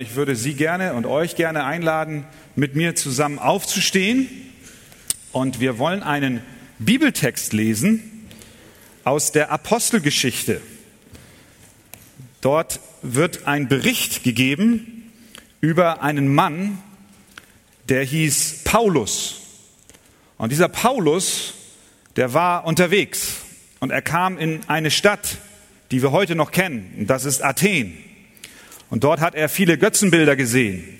Ich würde Sie gerne und euch gerne einladen, mit mir zusammen aufzustehen. Und wir wollen einen Bibeltext lesen aus der Apostelgeschichte. Dort wird ein Bericht gegeben über einen Mann, der hieß Paulus. Und dieser Paulus, der war unterwegs und er kam in eine Stadt, die wir heute noch kennen. Und das ist Athen. Und dort hat er viele Götzenbilder gesehen.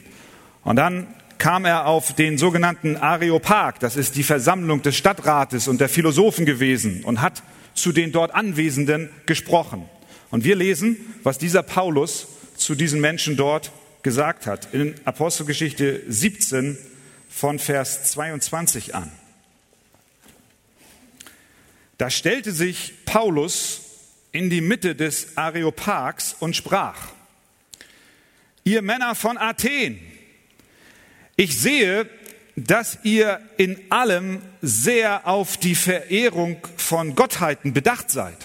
Und dann kam er auf den sogenannten Areopag, das ist die Versammlung des Stadtrates und der Philosophen gewesen und hat zu den dort Anwesenden gesprochen. Und wir lesen, was dieser Paulus zu diesen Menschen dort gesagt hat, in Apostelgeschichte 17 von Vers 22 an. Da stellte sich Paulus in die Mitte des Areopags und sprach, ihr Männer von Athen, ich sehe, dass ihr in allem sehr auf die Verehrung von Gottheiten bedacht seid.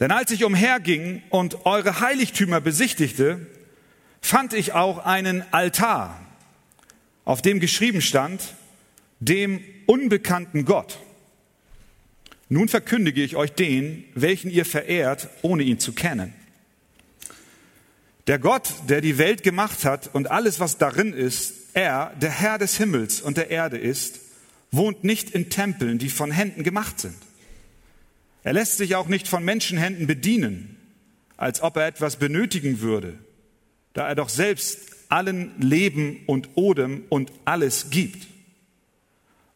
Denn als ich umherging und eure Heiligtümer besichtigte, fand ich auch einen Altar, auf dem geschrieben stand, dem unbekannten Gott. Nun verkündige ich euch den, welchen ihr verehrt, ohne ihn zu kennen. Der Gott, der die Welt gemacht hat und alles, was darin ist, er, der Herr des Himmels und der Erde ist, wohnt nicht in Tempeln, die von Händen gemacht sind. Er lässt sich auch nicht von Menschenhänden bedienen, als ob er etwas benötigen würde, da er doch selbst allen Leben und Odem und alles gibt.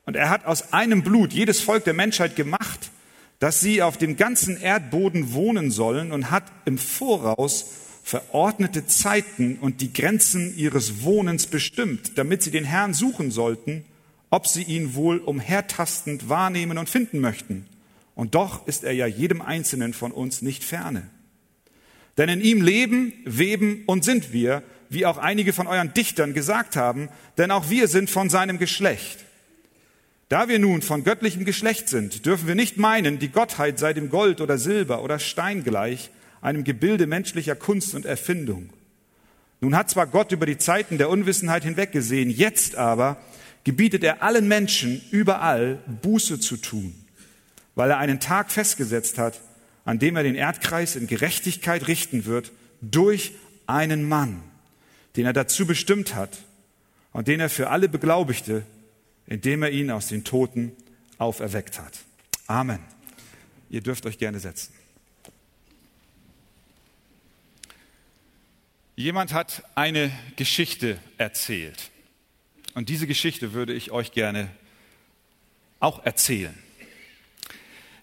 Und er hat aus einem Blut jedes Volk der Menschheit gemacht, dass sie auf dem ganzen Erdboden wohnen sollen und hat im Voraus verordnete Zeiten und die Grenzen ihres Wohnens bestimmt, damit sie den Herrn suchen sollten, ob sie ihn wohl umhertastend wahrnehmen und finden möchten. Und doch ist er ja jedem Einzelnen von uns nicht ferne. Denn in ihm leben, weben und sind wir, wie auch einige von euren Dichtern gesagt haben, denn auch wir sind von seinem Geschlecht. Da wir nun von göttlichem Geschlecht sind, dürfen wir nicht meinen, die Gottheit sei dem Gold oder Silber oder Stein gleich, einem Gebilde menschlicher Kunst und Erfindung. Nun hat zwar Gott über die Zeiten der Unwissenheit hinweggesehen, jetzt aber gebietet er allen Menschen überall Buße zu tun, weil er einen Tag festgesetzt hat, an dem er den Erdkreis in Gerechtigkeit richten wird durch einen Mann, den er dazu bestimmt hat und den er für alle beglaubigte, indem er ihn aus den Toten auferweckt hat. Amen. Ihr dürft euch gerne setzen. Jemand hat eine Geschichte erzählt. Und diese Geschichte würde ich euch gerne auch erzählen.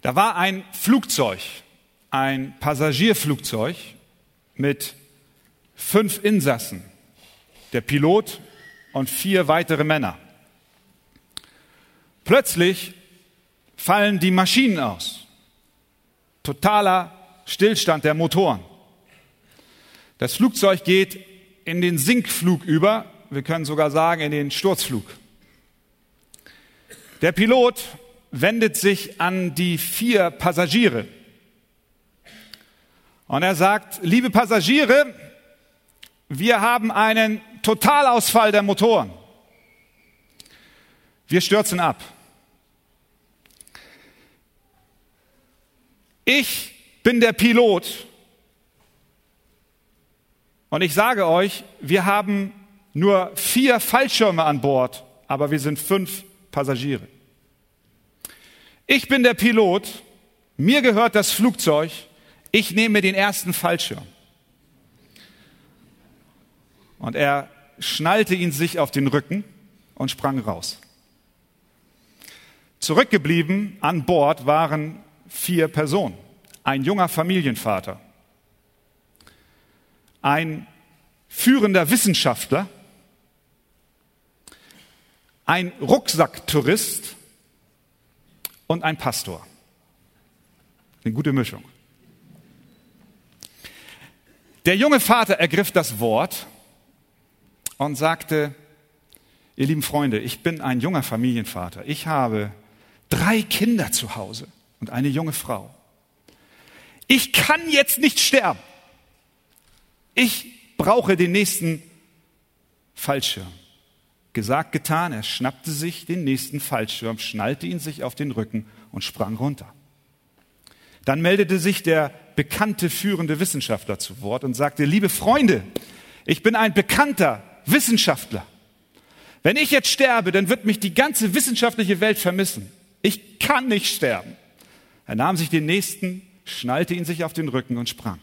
Da war ein Flugzeug, ein Passagierflugzeug mit fünf Insassen, der Pilot und vier weitere Männer. Plötzlich fallen die Maschinen aus. Totaler Stillstand der Motoren. Das Flugzeug geht in den Sinkflug über, wir können sogar sagen in den Sturzflug. Der Pilot wendet sich an die vier Passagiere und er sagt, liebe Passagiere, wir haben einen Totalausfall der Motoren. Wir stürzen ab. Ich bin der Pilot und ich sage euch, wir haben nur vier Fallschirme an Bord, aber wir sind fünf Passagiere. Ich bin der Pilot, mir gehört das Flugzeug, ich nehme den ersten Fallschirm. Und er schnallte ihn sich auf den Rücken und sprang raus. Zurückgeblieben an Bord waren vier Personen. Ein junger Familienvater, ein führender Wissenschaftler, ein Rucksacktourist und ein Pastor. Eine gute Mischung. Der junge Vater ergriff das Wort und sagte, ihr lieben Freunde, ich bin ein junger Familienvater. Ich habe drei Kinder zu Hause und eine junge Frau. Ich kann jetzt nicht sterben. Ich brauche den nächsten Fallschirm. Gesagt, getan, er schnappte sich den nächsten Fallschirm, schnallte ihn sich auf den Rücken und sprang runter. Dann meldete sich der bekannte führende Wissenschaftler zu Wort und sagte, liebe Freunde, ich bin ein bekannter Wissenschaftler. Wenn ich jetzt sterbe, dann wird mich die ganze wissenschaftliche Welt vermissen. Ich kann nicht sterben. Er nahm sich den nächsten, schnallte ihn sich auf den Rücken und sprang.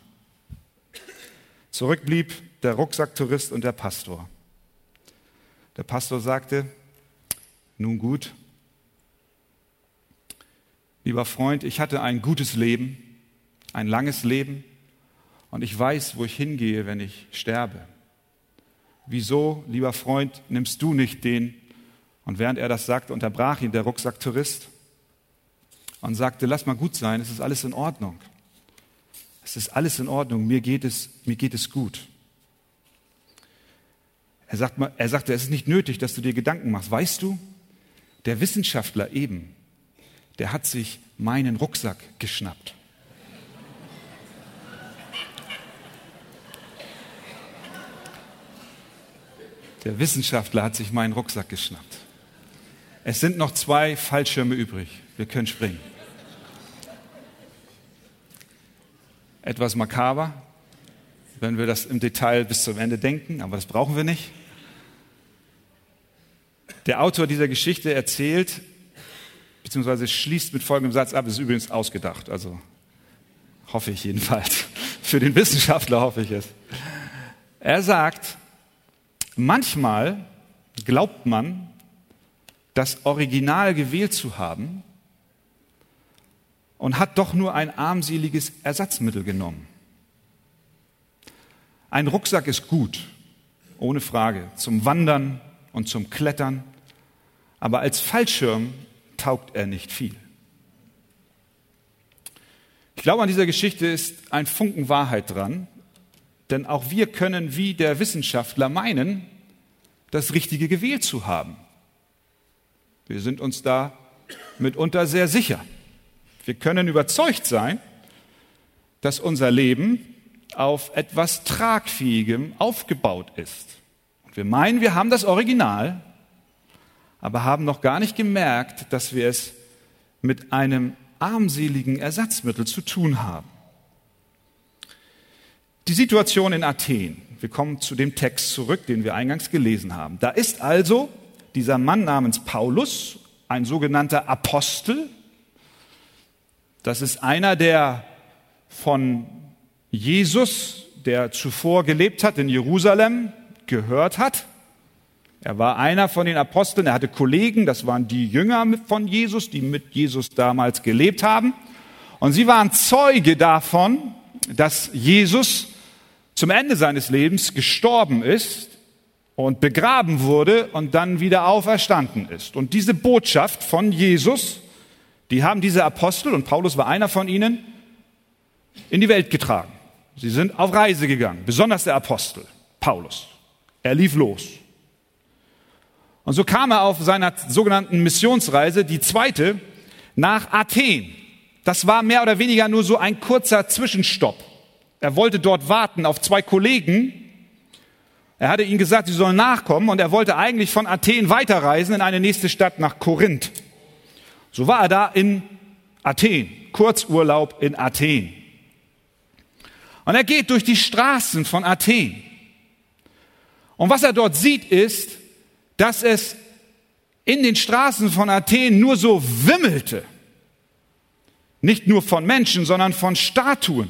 Zurück blieb der Rucksacktourist und der Pastor. Der Pastor sagte, nun gut, lieber Freund, ich hatte ein gutes Leben, ein langes Leben und ich weiß, wo ich hingehe, wenn ich sterbe. Wieso, lieber Freund, nimmst du nicht den? Und während er das sagte, unterbrach ihn der Rucksacktourist und sagte, lass mal gut sein, es ist alles in Ordnung. Es ist alles in Ordnung, mir geht es, mir geht es gut. Er, sagt, er sagte, es ist nicht nötig, dass du dir Gedanken machst. Weißt du, der Wissenschaftler eben, der hat sich meinen Rucksack geschnappt. Der Wissenschaftler hat sich meinen Rucksack geschnappt. Es sind noch zwei Fallschirme übrig. Wir können springen. Etwas makaber, wenn wir das im Detail bis zum Ende denken, aber das brauchen wir nicht. Der Autor dieser Geschichte erzählt, beziehungsweise schließt mit folgendem Satz ab, ist übrigens ausgedacht, also hoffe ich jedenfalls. Für den Wissenschaftler hoffe ich es. Er sagt, manchmal glaubt man, das Original gewählt zu haben und hat doch nur ein armseliges Ersatzmittel genommen. Ein Rucksack ist gut, ohne Frage, zum Wandern und zum Klettern, aber als Fallschirm taugt er nicht viel. Ich glaube, an dieser Geschichte ist ein Funken Wahrheit dran, denn auch wir können wie der Wissenschaftler meinen, das Richtige gewählt zu haben. Wir sind uns da mitunter sehr sicher. Wir können überzeugt sein, dass unser Leben auf etwas Tragfähigem aufgebaut ist. Und wir meinen, wir haben das Original, aber haben noch gar nicht gemerkt, dass wir es mit einem armseligen Ersatzmittel zu tun haben. Die Situation in Athen. Wir kommen zu dem Text zurück, den wir eingangs gelesen haben. Da ist also dieser Mann namens Paulus, ein sogenannter Apostel. Das ist einer, der von Jesus, der zuvor gelebt hat in Jerusalem, gehört hat er war einer von den Aposteln, er hatte Kollegen, das waren die Jünger von Jesus, die mit Jesus damals gelebt haben. Und sie waren Zeuge davon, dass Jesus zum Ende seines Lebens gestorben ist und begraben wurde und dann wieder auferstanden ist. Und diese Botschaft von Jesus, die haben diese Apostel, und Paulus war einer von ihnen, in die Welt getragen. Sie sind auf Reise gegangen, besonders der Apostel, Paulus. Er lief los. Und so kam er auf seiner sogenannten Missionsreise, die zweite, nach Athen. Das war mehr oder weniger nur so ein kurzer Zwischenstopp. Er wollte dort warten auf zwei Kollegen. Er hatte ihnen gesagt, sie sollen nachkommen und er wollte eigentlich von Athen weiterreisen in eine nächste Stadt nach Korinth. So war er da in Athen, Kurzurlaub in Athen. Und er geht durch die Straßen von Athen. Und was er dort sieht ist, dass es in den Straßen von Athen nur so wimmelte. Nicht nur von Menschen, sondern von Statuen.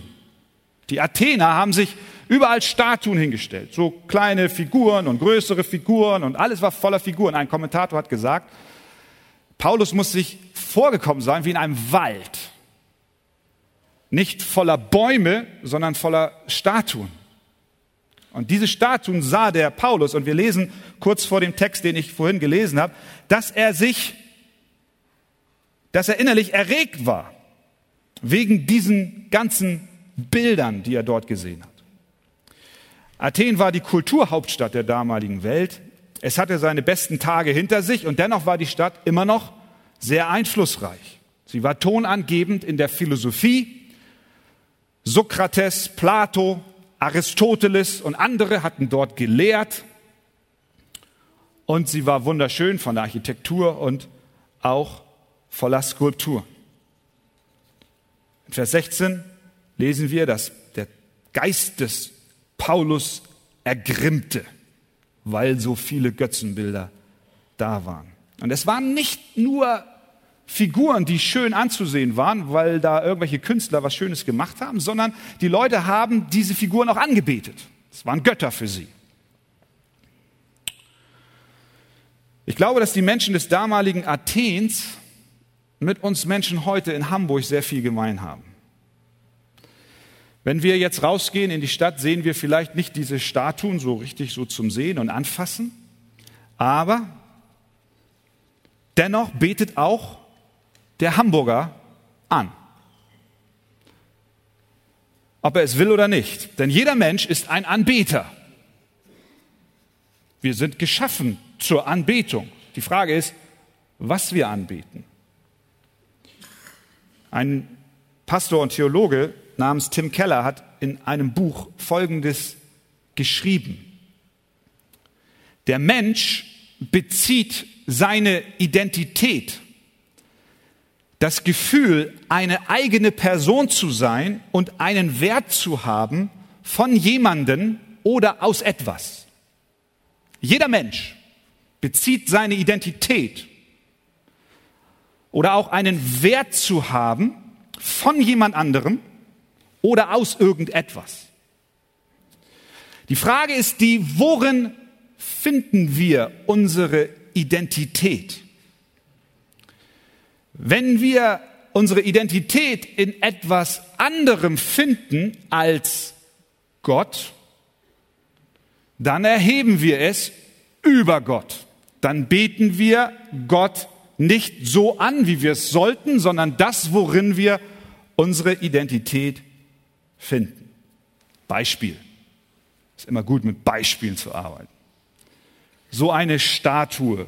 Die Athener haben sich überall Statuen hingestellt. So kleine Figuren und größere Figuren und alles war voller Figuren. Ein Kommentator hat gesagt, Paulus muss sich vorgekommen sein wie in einem Wald. Nicht voller Bäume, sondern voller Statuen. Und diese Statuen sah der Paulus, und wir lesen kurz vor dem Text, den ich vorhin gelesen habe, dass er sich, dass er innerlich erregt war wegen diesen ganzen Bildern, die er dort gesehen hat. Athen war die Kulturhauptstadt der damaligen Welt. Es hatte seine besten Tage hinter sich und dennoch war die Stadt immer noch sehr einflussreich. Sie war tonangebend in der Philosophie. Sokrates, Plato, Aristoteles und andere hatten dort gelehrt. Und sie war wunderschön von der Architektur und auch voller Skulptur. In Vers 16 lesen wir, dass der Geist des Paulus ergrimmte, weil so viele Götzenbilder da waren. Und es waren nicht nur Figuren, die schön anzusehen waren, weil da irgendwelche Künstler was Schönes gemacht haben, sondern die Leute haben diese Figuren auch angebetet. Es waren Götter für sie. Ich glaube, dass die Menschen des damaligen Athens mit uns Menschen heute in Hamburg sehr viel gemein haben. Wenn wir jetzt rausgehen in die Stadt, sehen wir vielleicht nicht diese Statuen so richtig so zum Sehen und Anfassen, aber dennoch betet auch der Hamburger an. Ob er es will oder nicht. Denn jeder Mensch ist ein Anbeter. Wir sind geschaffen zur Anbetung. Die Frage ist, was wir anbeten. Ein Pastor und Theologe namens Tim Keller hat in einem Buch Folgendes geschrieben. Der Mensch bezieht seine Identität, das Gefühl, eine eigene Person zu sein und einen Wert zu haben von jemanden oder aus etwas. Jeder Mensch bezieht seine Identität oder auch einen Wert zu haben von jemand anderem oder aus irgendetwas. Die Frage ist die, worin finden wir unsere Identität? Wenn wir unsere Identität in etwas anderem finden als Gott, dann erheben wir es über Gott. Dann beten wir Gott nicht so an, wie wir es sollten, sondern das, worin wir unsere Identität finden. Beispiel. Ist immer gut, mit Beispielen zu arbeiten. So eine Statue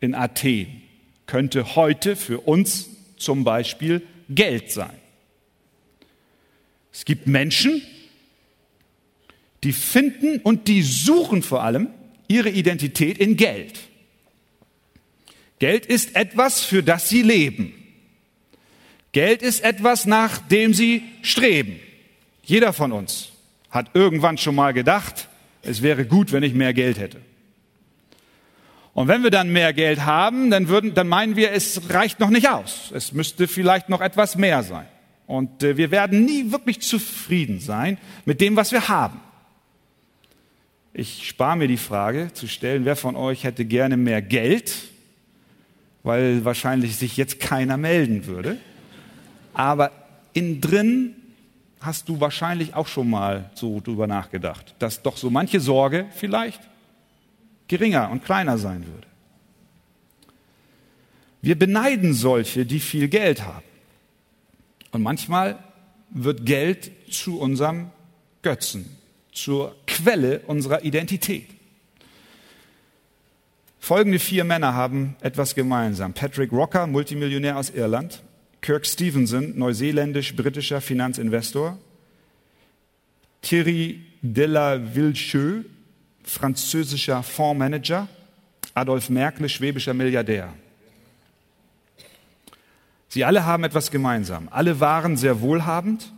in Athen könnte heute für uns zum Beispiel Geld sein. Es gibt Menschen, die finden und die suchen vor allem ihre Identität in Geld. Geld ist etwas, für das sie leben. Geld ist etwas, nach dem sie streben. Jeder von uns hat irgendwann schon mal gedacht, es wäre gut, wenn ich mehr Geld hätte. Und wenn wir dann mehr Geld haben, dann, würden, dann meinen wir, es reicht noch nicht aus. Es müsste vielleicht noch etwas mehr sein. Und äh, wir werden nie wirklich zufrieden sein mit dem, was wir haben. Ich spare mir die Frage zu stellen, wer von euch hätte gerne mehr Geld, weil wahrscheinlich sich jetzt keiner melden würde. Aber innen drin hast du wahrscheinlich auch schon mal so drüber nachgedacht, dass doch so manche Sorge vielleicht geringer und kleiner sein würde. Wir beneiden solche, die viel Geld haben. Und manchmal wird Geld zu unserem Götzen, zur Quelle unserer Identität. Folgende vier Männer haben etwas gemeinsam. Patrick Rocker, Multimillionär aus Irland. Kirk Stevenson, neuseeländisch-britischer Finanzinvestor. Thierry Delavilcheux, französischer Fondsmanager. Adolf Merkel, schwäbischer Milliardär. Sie alle haben etwas gemeinsam. Alle waren sehr wohlhabend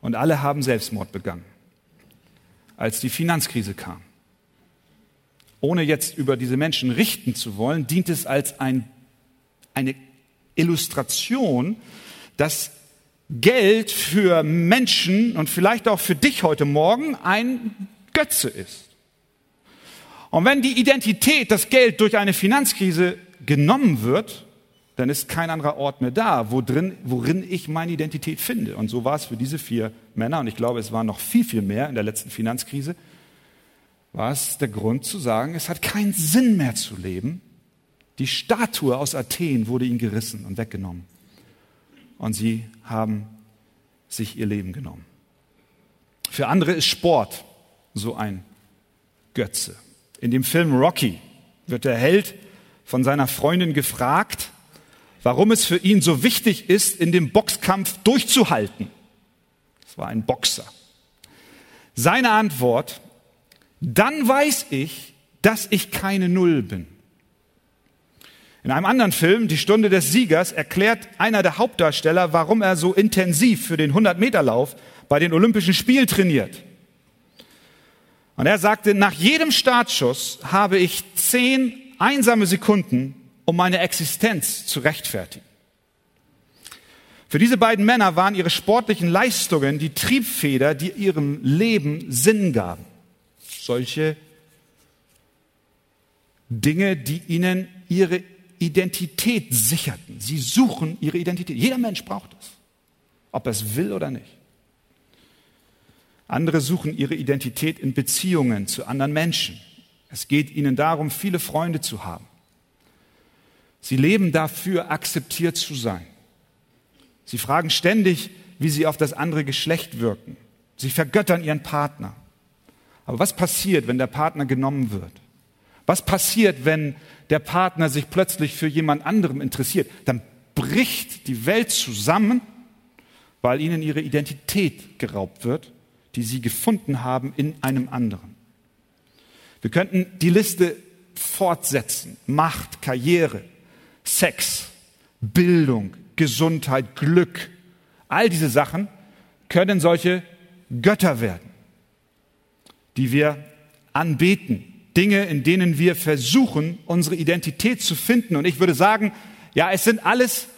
und alle haben Selbstmord begangen, als die Finanzkrise kam. Ohne jetzt über diese Menschen richten zu wollen, dient es als ein, eine Illustration, dass Geld für Menschen und vielleicht auch für dich heute Morgen ein Götze ist. Und wenn die Identität, das Geld durch eine Finanzkrise genommen wird, dann ist kein anderer Ort mehr da, worin, worin ich meine Identität finde. Und so war es für diese vier Männer, und ich glaube, es waren noch viel, viel mehr in der letzten Finanzkrise, war es der Grund zu sagen, es hat keinen Sinn mehr zu leben, die Statue aus Athen wurde ihnen gerissen und weggenommen. Und sie haben sich ihr Leben genommen. Für andere ist Sport so ein Götze. In dem Film Rocky wird der Held von seiner Freundin gefragt, warum es für ihn so wichtig ist, in dem Boxkampf durchzuhalten. Es war ein Boxer. Seine Antwort, dann weiß ich, dass ich keine Null bin. In einem anderen Film, Die Stunde des Siegers, erklärt einer der Hauptdarsteller, warum er so intensiv für den 100-Meter-Lauf bei den Olympischen Spielen trainiert. Und er sagte, nach jedem Startschuss habe ich zehn einsame Sekunden, um meine Existenz zu rechtfertigen. Für diese beiden Männer waren ihre sportlichen Leistungen die Triebfeder, die ihrem Leben Sinn gaben. Solche Dinge, die ihnen ihre Identität sicherten. Sie suchen ihre Identität. Jeder Mensch braucht es, ob er es will oder nicht. Andere suchen ihre Identität in Beziehungen zu anderen Menschen. Es geht ihnen darum, viele Freunde zu haben. Sie leben dafür, akzeptiert zu sein. Sie fragen ständig, wie sie auf das andere Geschlecht wirken. Sie vergöttern ihren Partner. Aber was passiert, wenn der Partner genommen wird? Was passiert, wenn der Partner sich plötzlich für jemand anderem interessiert? Dann bricht die Welt zusammen, weil ihnen ihre Identität geraubt wird, die sie gefunden haben in einem anderen. Wir könnten die Liste fortsetzen. Macht, Karriere, Sex, Bildung, Gesundheit, Glück. All diese Sachen können solche Götter werden, die wir anbeten. Dinge, in denen wir versuchen, unsere Identität zu finden. Und ich würde sagen, ja, es sind alles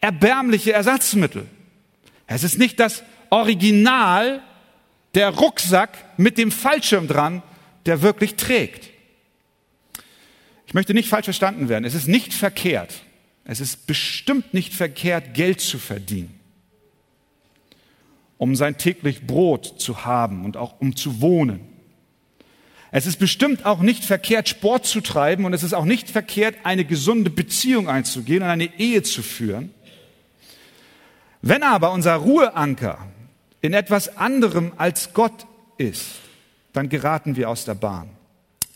erbärmliche Ersatzmittel. Es ist nicht das Original, der Rucksack mit dem Fallschirm dran, der wirklich trägt. Ich möchte nicht falsch verstanden werden. Es ist nicht verkehrt. Es ist bestimmt nicht verkehrt, Geld zu verdienen, um sein täglich Brot zu haben und auch um zu wohnen. Es ist bestimmt auch nicht verkehrt, Sport zu treiben und es ist auch nicht verkehrt, eine gesunde Beziehung einzugehen und eine Ehe zu führen. Wenn aber unser Ruheanker in etwas anderem als Gott ist, dann geraten wir aus der Bahn.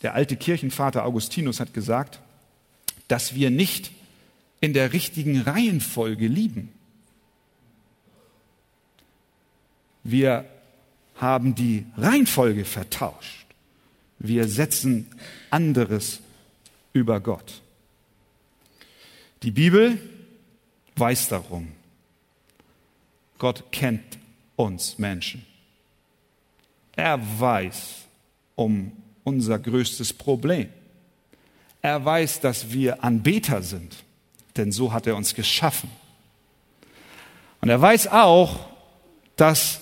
Der alte Kirchenvater Augustinus hat gesagt, dass wir nicht in der richtigen Reihenfolge lieben. Wir haben die Reihenfolge vertauscht. Wir setzen anderes über Gott. Die Bibel weiß darum. Gott kennt uns Menschen. Er weiß um unser größtes Problem. Er weiß, dass wir Anbeter sind, denn so hat er uns geschaffen. Und er weiß auch, dass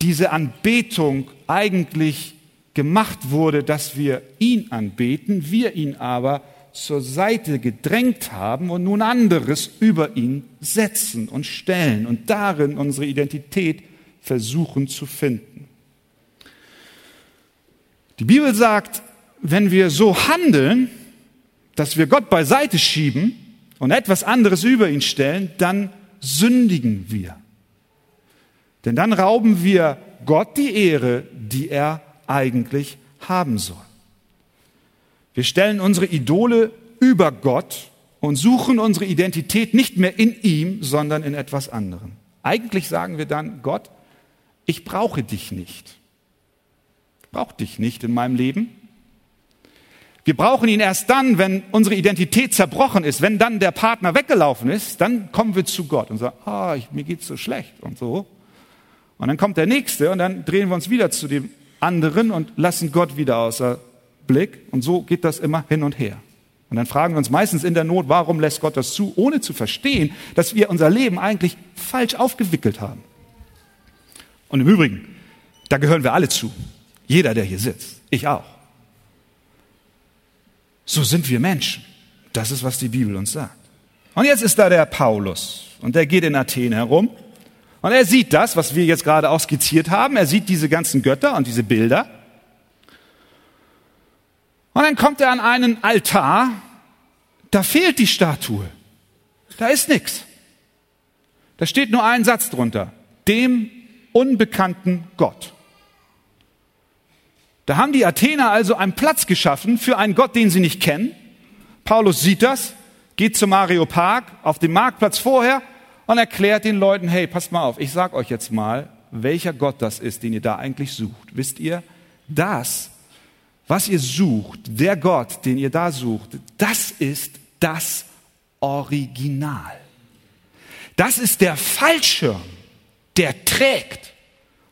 diese Anbetung eigentlich gemacht wurde, dass wir ihn anbeten, wir ihn aber zur Seite gedrängt haben und nun anderes über ihn setzen und stellen und darin unsere Identität versuchen zu finden. Die Bibel sagt, wenn wir so handeln, dass wir Gott beiseite schieben und etwas anderes über ihn stellen, dann sündigen wir. Denn dann rauben wir Gott die Ehre, die er eigentlich haben soll. Wir stellen unsere Idole über Gott und suchen unsere Identität nicht mehr in ihm, sondern in etwas anderem. Eigentlich sagen wir dann, Gott, ich brauche dich nicht. Ich brauche dich nicht in meinem Leben. Wir brauchen ihn erst dann, wenn unsere Identität zerbrochen ist, wenn dann der Partner weggelaufen ist, dann kommen wir zu Gott und sagen, ah, ich, mir geht's so schlecht und so. Und dann kommt der nächste und dann drehen wir uns wieder zu dem anderen und lassen Gott wieder außer Blick und so geht das immer hin und her. Und dann fragen wir uns meistens in der Not, warum lässt Gott das zu, ohne zu verstehen, dass wir unser Leben eigentlich falsch aufgewickelt haben. Und im Übrigen, da gehören wir alle zu. Jeder, der hier sitzt. Ich auch. So sind wir Menschen. Das ist, was die Bibel uns sagt. Und jetzt ist da der Paulus. Und der geht in Athen herum. Und er sieht das, was wir jetzt gerade auch skizziert haben. Er sieht diese ganzen Götter und diese Bilder. Und dann kommt er an einen Altar. Da fehlt die Statue. Da ist nichts. Da steht nur ein Satz drunter. Dem unbekannten Gott. Da haben die Athener also einen Platz geschaffen für einen Gott, den sie nicht kennen. Paulus sieht das, geht zum Mario Park auf dem Marktplatz vorher und erklärt den Leuten, hey, passt mal auf, ich sag euch jetzt mal, welcher Gott das ist, den ihr da eigentlich sucht. Wisst ihr, das, was ihr sucht, der Gott, den ihr da sucht, das ist das Original. Das ist der Fallschirm, der trägt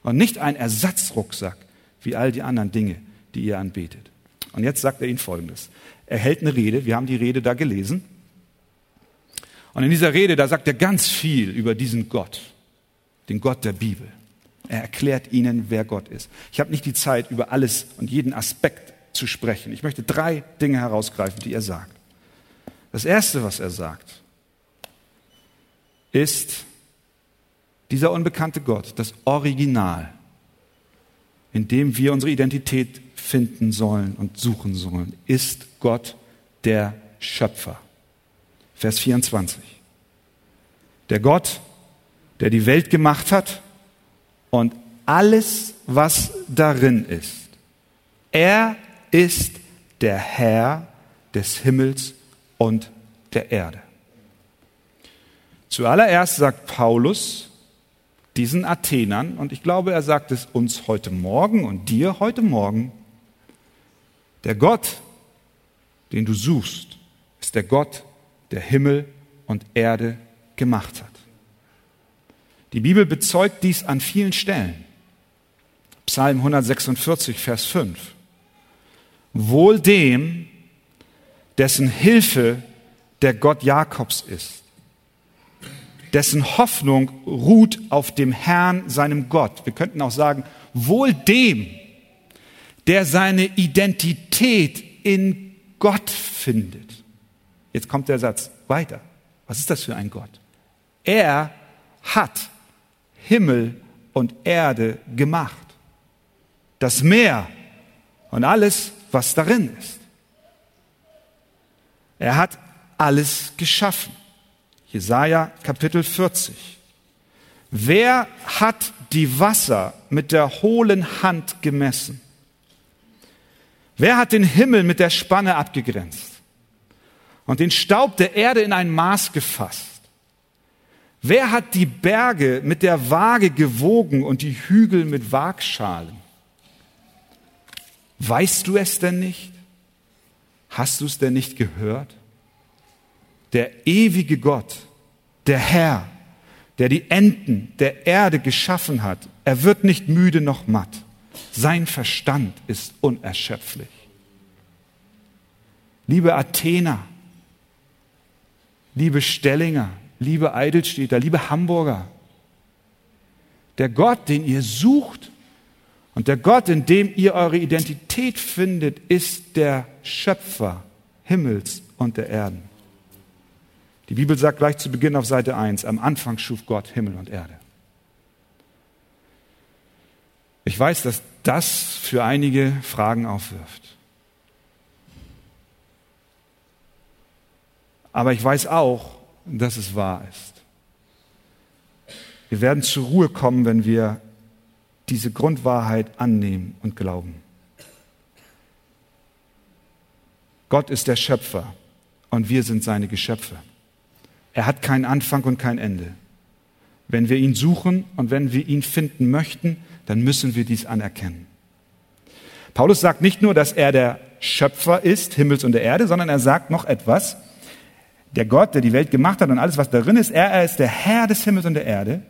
und nicht ein Ersatzrucksack wie all die anderen Dinge, die ihr anbetet. Und jetzt sagt er ihnen Folgendes. Er hält eine Rede, wir haben die Rede da gelesen. Und in dieser Rede, da sagt er ganz viel über diesen Gott, den Gott der Bibel. Er erklärt ihnen, wer Gott ist. Ich habe nicht die Zeit, über alles und jeden Aspekt zu sprechen. Ich möchte drei Dinge herausgreifen, die er sagt. Das Erste, was er sagt, ist dieser unbekannte Gott, das Original, in dem wir unsere Identität finden sollen und suchen sollen, ist Gott der Schöpfer. Vers 24. Der Gott, der die Welt gemacht hat und alles, was darin ist. Er ist der Herr des Himmels und der Erde. Zuallererst sagt Paulus diesen Athenern, und ich glaube, er sagt es uns heute Morgen und dir heute Morgen, der Gott, den du suchst, ist der Gott, der Himmel und Erde gemacht hat. Die Bibel bezeugt dies an vielen Stellen. Psalm 146, Vers 5. Wohl dem, dessen Hilfe der Gott Jakobs ist, dessen Hoffnung ruht auf dem Herrn, seinem Gott. Wir könnten auch sagen, wohl dem, der seine Identität in Gott findet. Jetzt kommt der Satz weiter. Was ist das für ein Gott? Er hat Himmel und Erde gemacht. Das Meer und alles, was darin ist. Er hat alles geschaffen. Jesaja Kapitel 40. Wer hat die Wasser mit der hohlen Hand gemessen? Wer hat den Himmel mit der Spanne abgegrenzt und den Staub der Erde in ein Maß gefasst? Wer hat die Berge mit der Waage gewogen und die Hügel mit Waagschalen? Weißt du es denn nicht? Hast du es denn nicht gehört? Der ewige Gott, der Herr, der die Enden der Erde geschaffen hat, er wird nicht müde noch matt. Sein Verstand ist unerschöpflich. Liebe Athener, liebe Stellinger, liebe Eidelstädter, liebe Hamburger, der Gott, den ihr sucht und der Gott, in dem ihr eure Identität findet, ist der Schöpfer Himmels und der Erden. Die Bibel sagt gleich zu Beginn auf Seite 1, am Anfang schuf Gott Himmel und Erde. Ich weiß, dass das für einige Fragen aufwirft. Aber ich weiß auch, dass es wahr ist. Wir werden zur Ruhe kommen, wenn wir diese Grundwahrheit annehmen und glauben. Gott ist der Schöpfer und wir sind seine Geschöpfe. Er hat keinen Anfang und kein Ende. Wenn wir ihn suchen und wenn wir ihn finden möchten, dann müssen wir dies anerkennen. Paulus sagt nicht nur, dass er der Schöpfer ist, Himmels und der Erde, sondern er sagt noch etwas der Gott, der die Welt gemacht hat und alles, was darin ist, er, er ist der Herr des Himmels und der Erde.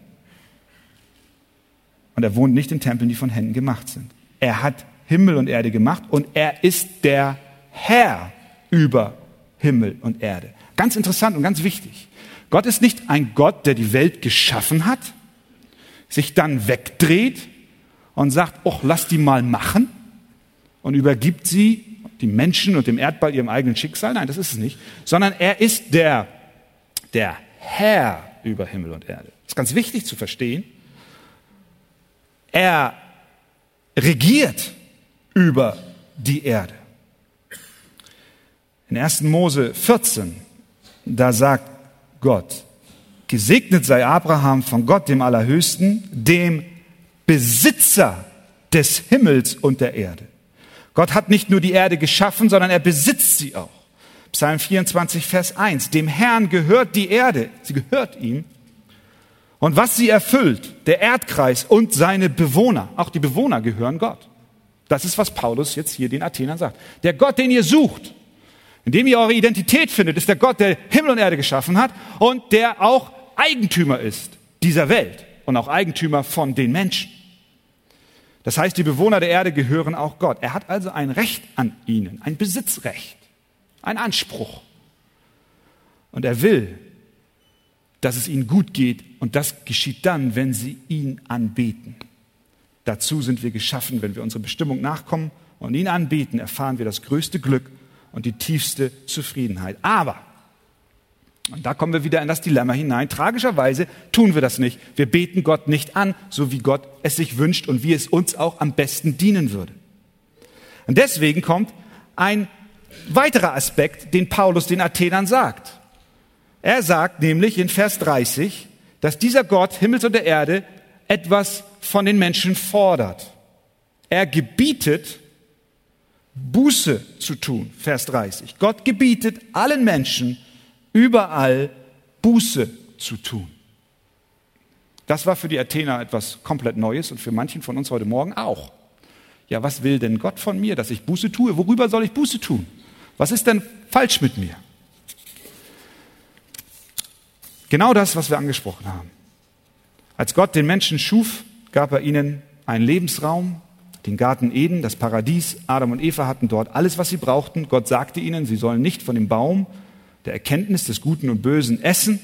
Und er wohnt nicht in Tempeln, die von Händen gemacht sind. Er hat Himmel und Erde gemacht und er ist der Herr über Himmel und Erde. Ganz interessant und ganz wichtig. Gott ist nicht ein Gott, der die Welt geschaffen hat, sich dann wegdreht und sagt, oh, lass die mal machen und übergibt sie die Menschen und dem Erdball ihrem eigenen Schicksal. Nein, das ist es nicht. Sondern er ist der, der Herr über Himmel und Erde. Das ist ganz wichtig zu verstehen. Er regiert über die Erde. In 1. Mose 14, da sagt Gott, gesegnet sei Abraham von Gott, dem Allerhöchsten, dem Besitzer des Himmels und der Erde. Gott hat nicht nur die Erde geschaffen, sondern er besitzt sie auch. Psalm 24, Vers 1. Dem Herrn gehört die Erde. Sie gehört ihm. Und was sie erfüllt, der Erdkreis und seine Bewohner, auch die Bewohner gehören Gott. Das ist, was Paulus jetzt hier den Athenern sagt. Der Gott, den ihr sucht, in dem ihr eure Identität findet, ist der Gott, der Himmel und Erde geschaffen hat und der auch Eigentümer ist dieser Welt und auch Eigentümer von den Menschen. Das heißt, die Bewohner der Erde gehören auch Gott. Er hat also ein Recht an ihnen, ein Besitzrecht, ein Anspruch. Und er will, dass es ihnen gut geht und das geschieht dann, wenn sie ihn anbeten. Dazu sind wir geschaffen, wenn wir unserer Bestimmung nachkommen und ihn anbeten, erfahren wir das größte Glück und die tiefste Zufriedenheit. Aber und da kommen wir wieder in das Dilemma hinein. Tragischerweise tun wir das nicht. Wir beten Gott nicht an, so wie Gott es sich wünscht und wie es uns auch am besten dienen würde. Und deswegen kommt ein weiterer Aspekt, den Paulus den Athenern sagt. Er sagt nämlich in Vers 30, dass dieser Gott Himmels und der Erde etwas von den Menschen fordert. Er gebietet, Buße zu tun. Vers 30. Gott gebietet allen Menschen, überall Buße zu tun. Das war für die Athener etwas komplett Neues und für manchen von uns heute Morgen auch. Ja, was will denn Gott von mir, dass ich Buße tue? Worüber soll ich Buße tun? Was ist denn falsch mit mir? Genau das, was wir angesprochen haben. Als Gott den Menschen schuf, gab er ihnen einen Lebensraum, den Garten Eden, das Paradies. Adam und Eva hatten dort alles, was sie brauchten. Gott sagte ihnen, sie sollen nicht von dem Baum der Erkenntnis des Guten und Bösen essen.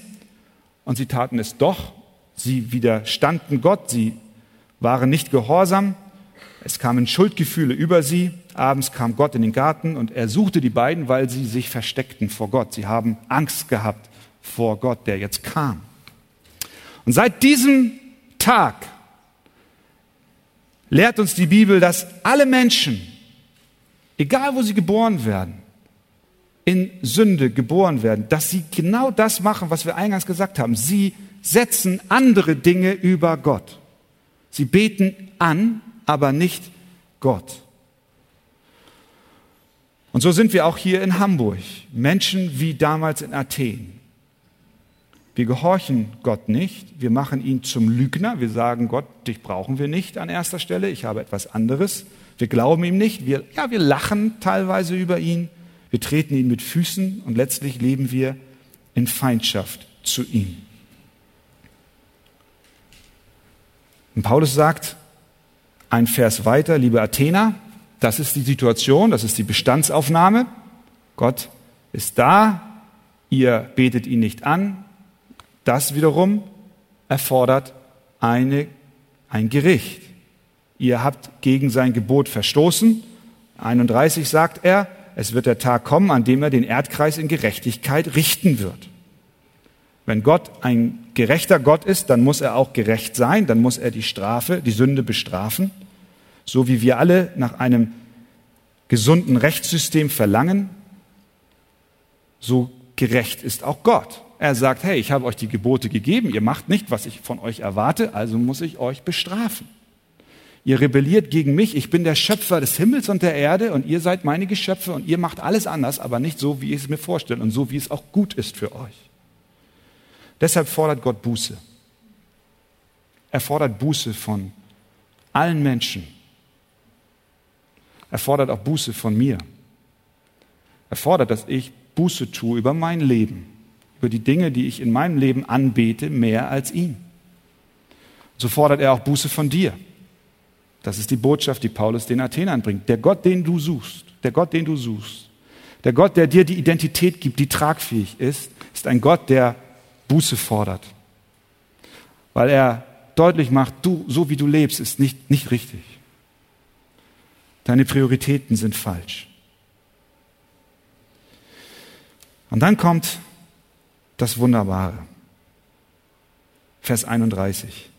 Und sie taten es doch. Sie widerstanden Gott. Sie waren nicht gehorsam. Es kamen Schuldgefühle über sie. Abends kam Gott in den Garten und er suchte die beiden, weil sie sich versteckten vor Gott. Sie haben Angst gehabt vor Gott, der jetzt kam. Und seit diesem Tag lehrt uns die Bibel, dass alle Menschen, egal wo sie geboren werden, in Sünde geboren werden, dass sie genau das machen, was wir eingangs gesagt haben. Sie setzen andere Dinge über Gott. Sie beten an, aber nicht Gott. Und so sind wir auch hier in Hamburg, Menschen wie damals in Athen. Wir gehorchen Gott nicht, wir machen ihn zum Lügner, wir sagen Gott, dich brauchen wir nicht an erster Stelle, ich habe etwas anderes. Wir glauben ihm nicht, wir, ja, wir lachen teilweise über ihn, wir treten ihn mit Füßen und letztlich leben wir in Feindschaft zu ihm. Und Paulus sagt ein Vers weiter, liebe Athener, das ist die Situation, das ist die Bestandsaufnahme. Gott ist da, ihr betet ihn nicht an. Das wiederum erfordert eine, ein Gericht. Ihr habt gegen sein Gebot verstoßen. 31 sagt er, es wird der Tag kommen, an dem er den Erdkreis in Gerechtigkeit richten wird. Wenn Gott ein gerechter Gott ist, dann muss er auch gerecht sein, dann muss er die Strafe, die Sünde bestrafen, so wie wir alle nach einem gesunden Rechtssystem verlangen, so gerecht ist auch Gott. Er sagt, hey, ich habe euch die Gebote gegeben, ihr macht nicht, was ich von euch erwarte, also muss ich euch bestrafen. Ihr rebelliert gegen mich, ich bin der Schöpfer des Himmels und der Erde und ihr seid meine Geschöpfe und ihr macht alles anders, aber nicht so, wie ich es mir vorstelle und so, wie es auch gut ist für euch. Deshalb fordert Gott Buße. Er fordert Buße von allen Menschen. Er fordert auch Buße von mir. Er fordert, dass ich Buße tue über mein Leben, über die Dinge, die ich in meinem Leben anbete, mehr als ihn. So fordert er auch Buße von dir. Das ist die Botschaft, die Paulus den Athenern bringt. Der Gott, den du suchst, der Gott, den du suchst, der Gott, der dir die Identität gibt, die tragfähig ist, ist ein Gott, der Buße fordert. Weil er deutlich macht, du, so wie du lebst, ist nicht, nicht richtig. Deine Prioritäten sind falsch. Und dann kommt das Wunderbare. Vers 31.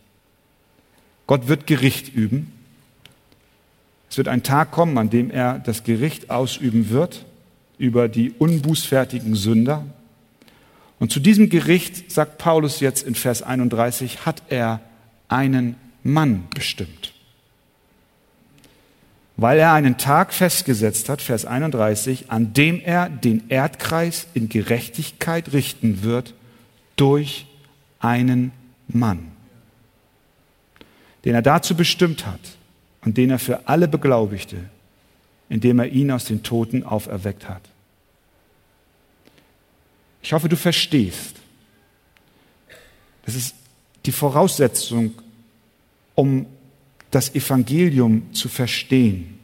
Gott wird Gericht üben es wird ein Tag kommen, an dem er das Gericht ausüben wird über die unbußfertigen Sünder. Und zu diesem Gericht, sagt Paulus jetzt in Vers 31, hat er einen Mann bestimmt. Weil er einen Tag festgesetzt hat, Vers 31, an dem er den Erdkreis in Gerechtigkeit richten wird durch einen Mann, den er dazu bestimmt hat und den er für alle beglaubigte, indem er ihn aus den Toten auferweckt hat. Ich hoffe, du verstehst. Das ist die Voraussetzung, um das Evangelium zu verstehen.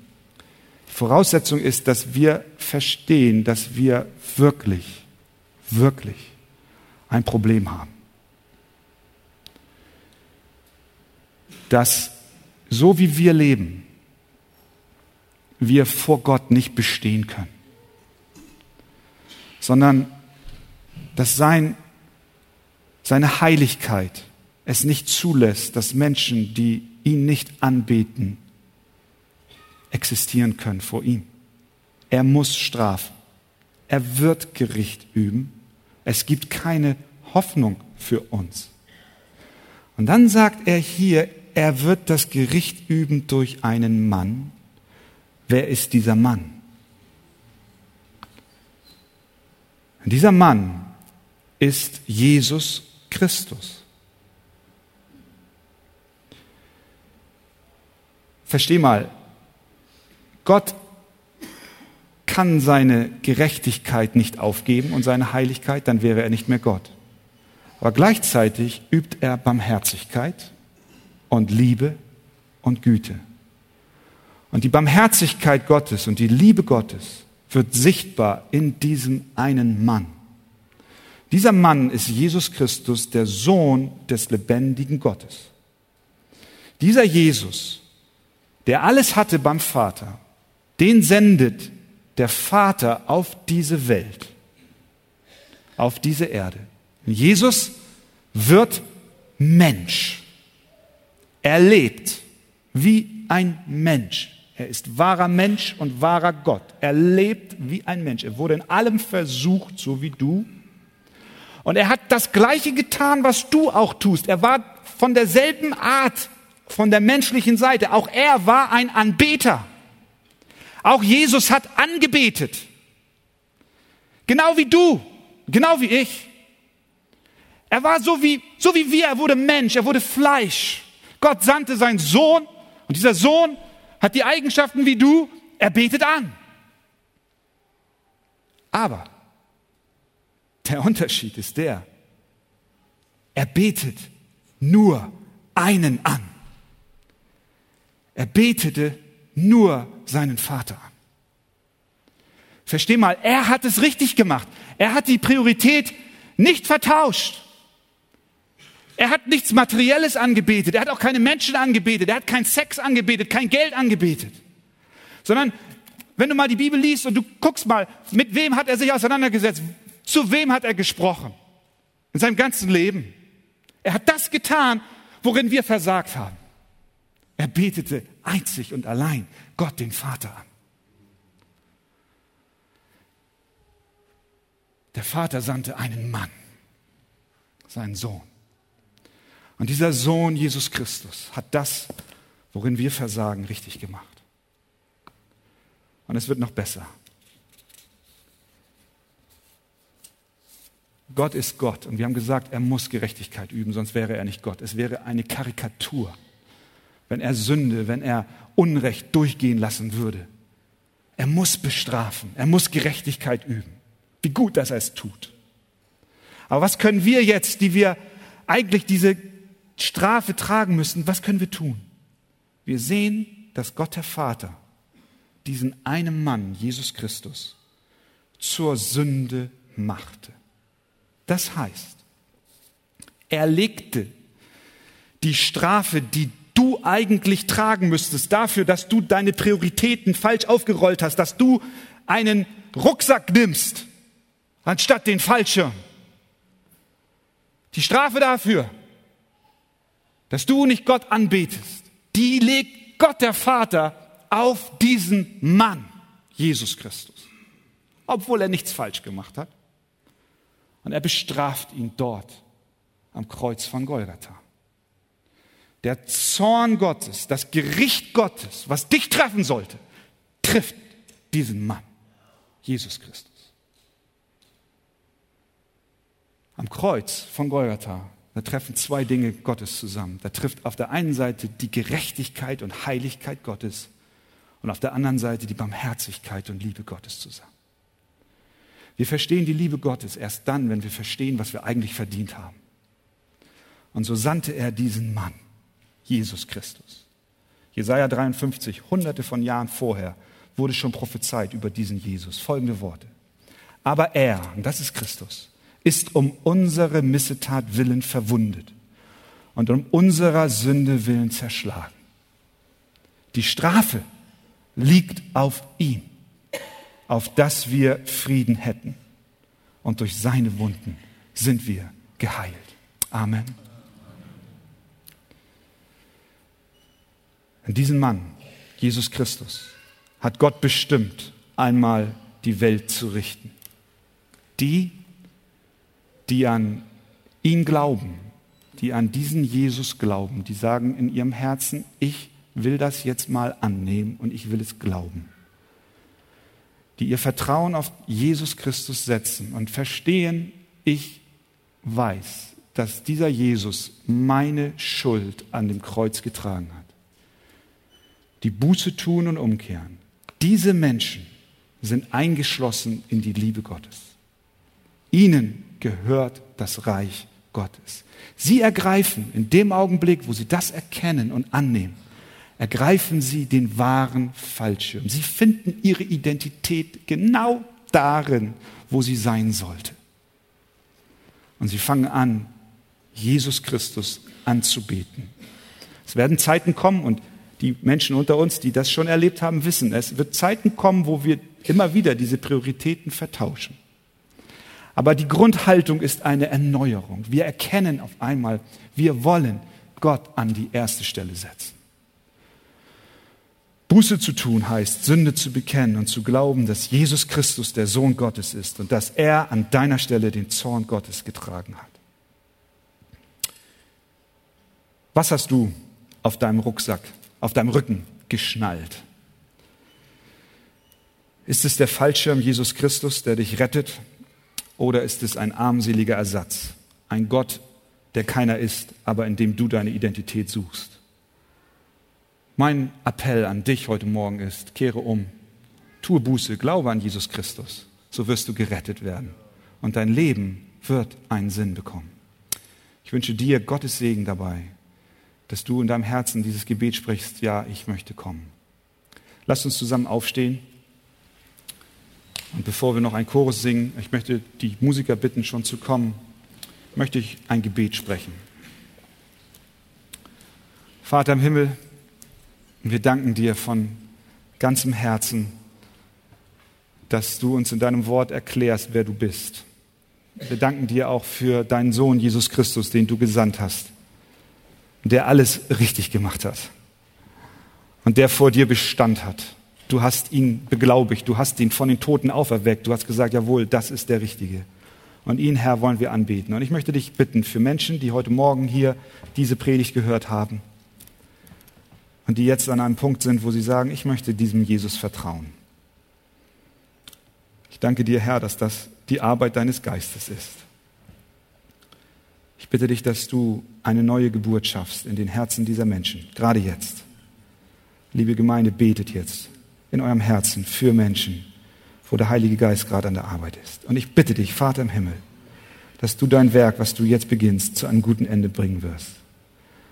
Voraussetzung ist, dass wir verstehen, dass wir wirklich, wirklich ein Problem haben. Dass so wie wir leben, wir vor Gott nicht bestehen können, sondern dass sein, seine Heiligkeit es nicht zulässt, dass Menschen, die ihn nicht anbeten, existieren können vor ihm. Er muss strafen. Er wird Gericht üben. Es gibt keine Hoffnung für uns. Und dann sagt er hier, er wird das Gericht üben durch einen Mann. Wer ist dieser Mann? dieser Mann ist Jesus Christus. Versteh mal, Gott kann seine Gerechtigkeit nicht aufgeben und seine Heiligkeit, dann wäre er nicht mehr Gott. Aber gleichzeitig übt er Barmherzigkeit und Liebe und Güte. Und die Barmherzigkeit Gottes und die Liebe Gottes wird sichtbar in diesem einen Mann. Dieser Mann ist Jesus Christus, der Sohn des lebendigen Gottes. Dieser Jesus, der alles hatte beim Vater, den sendet der Vater auf diese Welt, auf diese Erde. Jesus wird Mensch. Er lebt wie ein Mensch. Er ist wahrer Mensch und wahrer Gott. Er lebt wie ein Mensch. Er wurde in allem versucht, so wie du. Und er hat das Gleiche getan, was du auch tust. Er war von derselben Art, von der menschlichen Seite. Auch er war ein Anbeter. Auch Jesus hat angebetet. Genau wie du, genau wie ich. Er war so wie, so wie wir, er wurde Mensch, er wurde Fleisch. Gott sandte seinen Sohn und dieser Sohn hat die Eigenschaften wie du, er betet an. Aber der Unterschied ist der, er betet nur einen an. Er betete nur seinen Vater an. Versteh mal, er hat es richtig gemacht. Er hat die Priorität nicht vertauscht. Er hat nichts Materielles angebetet. Er hat auch keine Menschen angebetet. Er hat keinen Sex angebetet, kein Geld angebetet. Sondern, wenn du mal die Bibel liest und du guckst mal, mit wem hat er sich auseinandergesetzt? Zu wem hat er gesprochen? In seinem ganzen Leben. Er hat das getan, worin wir versagt haben. Er betete einzig und allein Gott den Vater an. Der Vater sandte einen Mann, seinen Sohn. Und dieser Sohn Jesus Christus hat das, worin wir versagen, richtig gemacht. Und es wird noch besser. Gott ist Gott. Und wir haben gesagt, er muss Gerechtigkeit üben, sonst wäre er nicht Gott. Es wäre eine Karikatur wenn er Sünde, wenn er Unrecht durchgehen lassen würde. Er muss bestrafen, er muss Gerechtigkeit üben. Wie gut, dass er es tut. Aber was können wir jetzt, die wir eigentlich diese Strafe tragen müssen, was können wir tun? Wir sehen, dass Gott der Vater diesen einen Mann, Jesus Christus, zur Sünde machte. Das heißt, er legte die Strafe, die eigentlich tragen müsstest dafür, dass du deine Prioritäten falsch aufgerollt hast, dass du einen Rucksack nimmst, anstatt den Fallschirm. Die Strafe dafür, dass du nicht Gott anbetest, die legt Gott der Vater auf diesen Mann, Jesus Christus, obwohl er nichts falsch gemacht hat. Und er bestraft ihn dort am Kreuz von Golgatha. Der Zorn Gottes, das Gericht Gottes, was dich treffen sollte, trifft diesen Mann, Jesus Christus. Am Kreuz von Golgatha, Da treffen zwei Dinge Gottes zusammen. Da trifft auf der einen Seite die Gerechtigkeit und Heiligkeit Gottes und auf der anderen Seite die Barmherzigkeit und Liebe Gottes zusammen. Wir verstehen die Liebe Gottes erst dann, wenn wir verstehen, was wir eigentlich verdient haben. Und so sandte er diesen Mann, Jesus Christus. Jesaja 53, hunderte von Jahren vorher, wurde schon prophezeit über diesen Jesus. Folgende Worte. Aber er, und das ist Christus, ist um unsere Missetat willen verwundet und um unserer Sünde willen zerschlagen. Die Strafe liegt auf ihm, auf dass wir Frieden hätten. Und durch seine Wunden sind wir geheilt. Amen. Und diesen Mann, Jesus Christus, hat Gott bestimmt, einmal die Welt zu richten. Die, die an ihn glauben, die an diesen Jesus glauben, die sagen in ihrem Herzen, ich will das jetzt mal annehmen und ich will es glauben. Die ihr Vertrauen auf Jesus Christus setzen und verstehen, ich weiß, dass dieser Jesus meine Schuld an dem Kreuz getragen hat. Die Buße tun und umkehren. Diese Menschen sind eingeschlossen in die Liebe Gottes. Ihnen gehört das Reich Gottes. Sie ergreifen in dem Augenblick, wo sie das erkennen und annehmen, ergreifen sie den wahren Fallschirm. Sie finden ihre Identität genau darin, wo sie sein sollte. Und sie fangen an, Jesus Christus anzubeten. Es werden Zeiten kommen und die Menschen unter uns, die das schon erlebt haben, wissen, es wird Zeiten kommen, wo wir immer wieder diese Prioritäten vertauschen. Aber die Grundhaltung ist eine Erneuerung. Wir erkennen auf einmal, wir wollen Gott an die erste Stelle setzen. Buße zu tun heißt, Sünde zu bekennen und zu glauben, dass Jesus Christus der Sohn Gottes ist und dass er an deiner Stelle den Zorn Gottes getragen hat. Was hast du auf deinem Rucksack, auf deinem Rücken geschnallt? Ist es der Fallschirm Jesus Christus, der dich rettet? Oder ist es ein armseliger Ersatz? Ein Gott, der keiner ist, aber in dem du deine Identität suchst? Mein Appell an dich heute Morgen ist, kehre um, tue Buße, glaube an Jesus Christus, so wirst du gerettet werden und dein Leben wird einen Sinn bekommen. Ich wünsche dir Gottes Segen dabei, dass du in deinem Herzen dieses Gebet sprichst, ja, ich möchte kommen. Lass uns zusammen aufstehen. Und bevor wir noch ein Chorus singen, ich möchte die Musiker bitten, schon zu kommen, möchte ich ein Gebet sprechen. Vater im Himmel, wir danken dir von ganzem Herzen, dass du uns in deinem Wort erklärst, wer du bist. Wir danken dir auch für deinen Sohn Jesus Christus, den du gesandt hast, der alles richtig gemacht hat und der vor dir Bestand hat Du hast ihn beglaubigt, du hast ihn von den Toten auferweckt, du hast gesagt, jawohl, das ist der Richtige. Und ihn, Herr, wollen wir anbeten. Und ich möchte dich bitten, für Menschen, die heute Morgen hier diese Predigt gehört haben und die jetzt an einem Punkt sind, wo sie sagen, ich möchte diesem Jesus vertrauen. Ich danke dir, Herr, dass das die Arbeit deines Geistes ist. Ich bitte dich, dass du eine neue Geburt schaffst in den Herzen dieser Menschen, gerade jetzt. Liebe Gemeinde, betet jetzt in eurem Herzen für Menschen, wo der Heilige Geist gerade an der Arbeit ist. Und ich bitte dich, Vater im Himmel, dass du dein Werk, was du jetzt beginnst, zu einem guten Ende bringen wirst.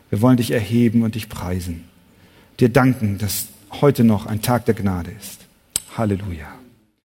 Wir wollen dich erheben und dich preisen. Dir danken, dass heute noch ein Tag der Gnade ist. Halleluja.